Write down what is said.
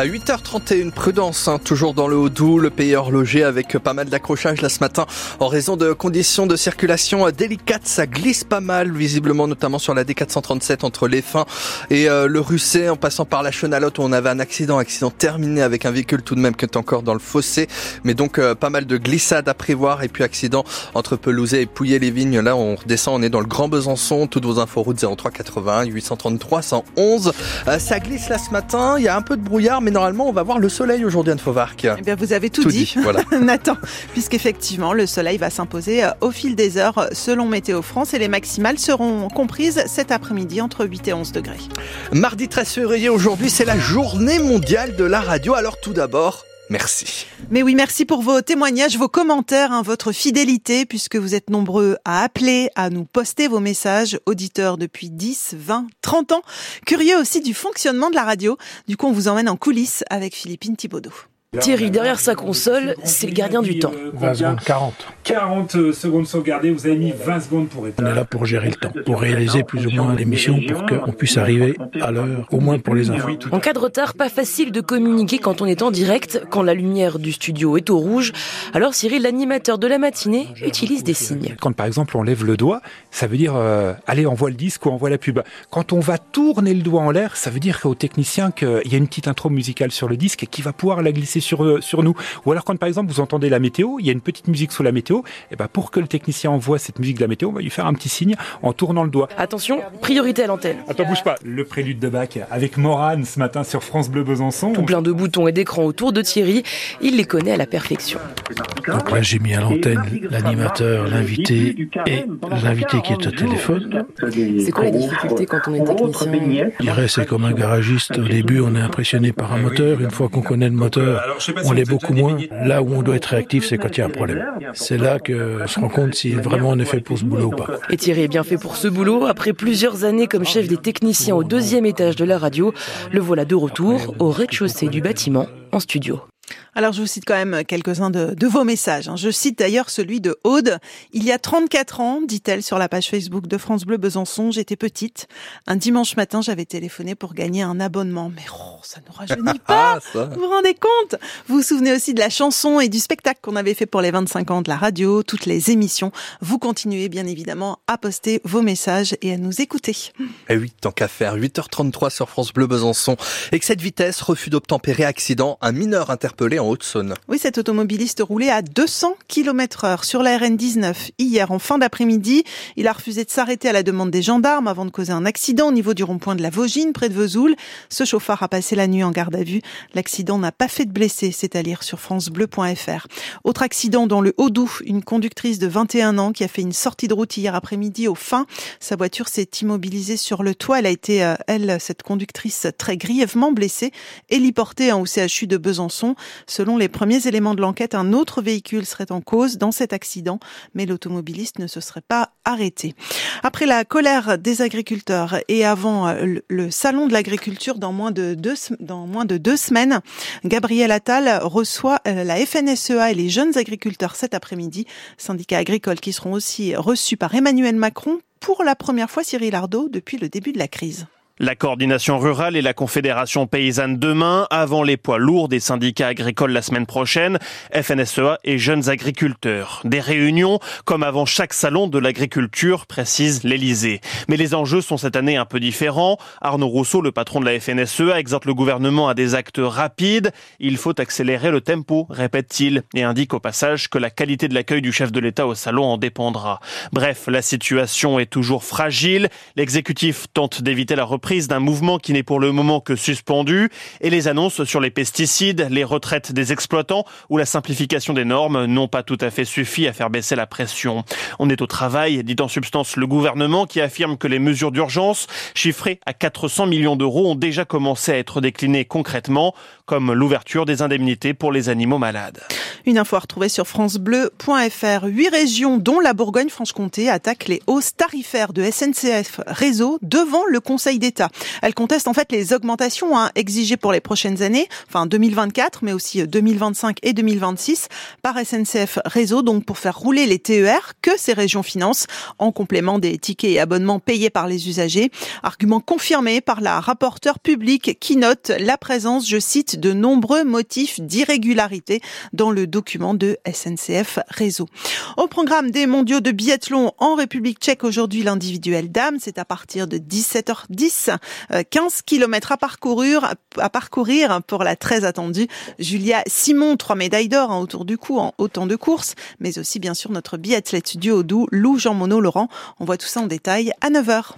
À 8h31, prudence, hein, toujours dans le Haut-Doubs, le pays horloger avec pas mal d'accrochages là ce matin en raison de conditions de circulation délicates. Ça glisse pas mal, visiblement, notamment sur la D437 entre les fins et euh, le Russet en passant par la Chenalotte où on avait un accident, accident terminé avec un véhicule tout de même qui est encore dans le fossé. Mais donc euh, pas mal de glissades à prévoir et puis accident entre Pelouzet et Pouillet-les-Vignes. Là, on redescend, on est dans le Grand Besançon. Toutes vos infos route 03 80 833 111. ça glisse là ce matin. Il y a un peu de brouillard, mais normalement, on va voir le soleil aujourd'hui, Anne Fauvarc. Eh bien, vous avez tout, dit, voilà. Nathan, puisqu'effectivement, le soleil va s'imposer euh, au fil des heures selon Météo France et les maximales seront comprises cet après-midi entre 8 et 11 degrés. Mardi 13 février, aujourd'hui, c'est la journée mondiale de la radio. Alors tout d'abord, Merci. Mais oui, merci pour vos témoignages, vos commentaires, hein, votre fidélité, puisque vous êtes nombreux à appeler, à nous poster vos messages, auditeurs depuis 10, 20, 30 ans, curieux aussi du fonctionnement de la radio. Du coup, on vous emmène en coulisses avec Philippine Thibaudot. Thierry, derrière sa console, c'est le gardien du temps. 20 secondes, 40. 40 secondes sauvegardées, vous avez mis 20 secondes pour éteindre. On est là pour gérer le temps, pour réaliser plus ou moins l'émission, pour qu'on puisse arriver à l'heure, au moins pour les infos. En cas de retard, pas facile de communiquer quand on est en direct, quand la lumière du studio est au rouge. Alors Cyril, l'animateur de la matinée, utilise des signes. Quand par exemple on lève le doigt, ça veut dire euh, allez, envoie le disque ou envoie la pub. Quand on va tourner le doigt en l'air, ça veut dire au technicien qu'il y a une petite intro musicale sur le disque et qui va pouvoir la glisser sur, euh, sur nous. Ou alors quand par exemple vous entendez la météo, il y a une petite musique sous la météo, et eh ben pour que le technicien envoie cette musique de la météo, on va lui faire un petit signe en tournant le doigt. Attention, priorité à l'antenne. Attends, bouge pas. Le prélude de Bach avec Morane ce matin sur France Bleu Besançon. Tout plein de boutons et d'écrans autour de Thierry, il les connaît à la perfection. Donc là j'ai mis à l'antenne l'animateur, l'invité et l'invité qui est au téléphone. C'est quoi la difficulté quand on est technicien Je dirais c'est comme un garagiste. Au début on est impressionné par un moteur. Une fois qu'on connaît le moteur, on l'est beaucoup moins. Là où on doit être réactif, c'est quand il y a un problème. C'est là qu'on se rend compte si vraiment on est fait pour ce boulot ou pas. Et Thierry est bien fait pour ce boulot. Après plusieurs années comme chef des techniciens au deuxième étage de la radio, le voilà de retour au rez-de-chaussée du bâtiment en studio. Alors je vous cite quand même quelques-uns de, vos messages. Hein. Je cite d'ailleurs celui de Aude. Il y a 34 ans, dit-elle sur la page Facebook de France Bleu Besançon, j'étais petite. Un dimanche matin, j'avais téléphoné pour gagner un abonnement. Mais oh, ça ne rajeunit pas ah, Vous vous rendez compte? Vous vous souvenez aussi de la chanson et du spectacle qu'on avait fait pour les 25 ans de la radio, toutes les émissions. Vous continuez bien évidemment à poster vos messages et à nous écouter. Et eh oui, tant qu'à faire. 8h33 sur France Bleu Besançon. Et que cette vitesse, refus d'obtempérer, accident, un mineur interpellé Oui, cet automobiliste roulait à 200 km heure sur la RN19 hier en fin d'après-midi. Il a refusé de s'arrêter à la demande des gendarmes avant de causer un accident au niveau du rond-point de la Vaugine, près de Vesoul. Ce chauffard a passé la nuit en garde à vue. L'accident n'a pas fait de blessés, c'est à lire sur francebleu.fr. Autre accident dans le Haut-Doubs, une conductrice de 21 ans qui a fait une sortie de route hier après-midi au fin. Sa voiture s'est immobilisée sur le toit. Elle a été, euh, elle, cette conductrice, très grièvement blessée, héliportée en CHU de Besançon. Selon les premiers éléments de l'enquête, un autre véhicule serait en cause dans cet accident, mais l'automobiliste ne se serait pas arrêté. Après la colère des agriculteurs et avant euh, le salon de l'agriculture dans moins de deux, semaines, Gabriel Attal reçoit euh, la FNSEA et les jeunes agriculteurs cet après-midi, syndicats agricoles qui seront aussi reçus par Emmanuel Macron pour la première fois Cyril Ardo depuis le début de la crise. La coordination rurale et la confédération paysanne demain, avant les poids lourds des syndicats agricoles la semaine prochaine, FNSEA et jeunes agriculteurs. Des réunions comme avant chaque salon de l'agriculture, précise l'Elysée. Mais les enjeux sont cette année un peu différents. Arnaud Rousseau, le patron de la FNSEA, exhorte le gouvernement à des actes rapides. Il faut accélérer le tempo, répète-t-il, et indique au passage que la qualité de l'accueil du chef de l'État au salon en dépendra. Bref, la situation est toujours fragile. L'exécutif tente d'éviter la reprise d'un mouvement qui n'est pour le moment que suspendu et les annonces sur les pesticides, les retraites des exploitants ou la simplification des normes n'ont pas tout à fait suffi à faire baisser la pression. On est au travail, dit en substance le gouvernement qui affirme que les mesures d'urgence, chiffrées à 400 millions d'euros, ont déjà commencé à être déclinées concrètement, comme l'ouverture des indemnités pour les animaux malades. Une info à retrouver sur francebleu.fr. Huit régions, dont la Bourgogne-Franche-Comté, attaquent les hausses tarifaires de SNCF Réseau devant le Conseil d'État Elle conteste en fait les augmentations hein, exigées pour les prochaines années, enfin 2024, mais aussi 2025 et 2026 par SNCF Réseau, donc pour faire rouler les TER que ces régions financent en complément des tickets et abonnements payés par les usagers. Argument confirmé par la rapporteure publique qui note la présence, je cite, de nombreux motifs d'irrégularité dans le document de SNCF Réseau. Au programme des mondiaux de biathlon en République tchèque aujourd'hui l'individuel dame, c'est à partir de 17h10, 15 km à parcourir, à parcourir pour la très attendue Julia Simon, trois médailles d'or hein, autour du cou en autant de courses, mais aussi bien sûr notre biathlète du Haut-Doubs, Lou Jean Monod Laurent. On voit tout ça en détail à 9h.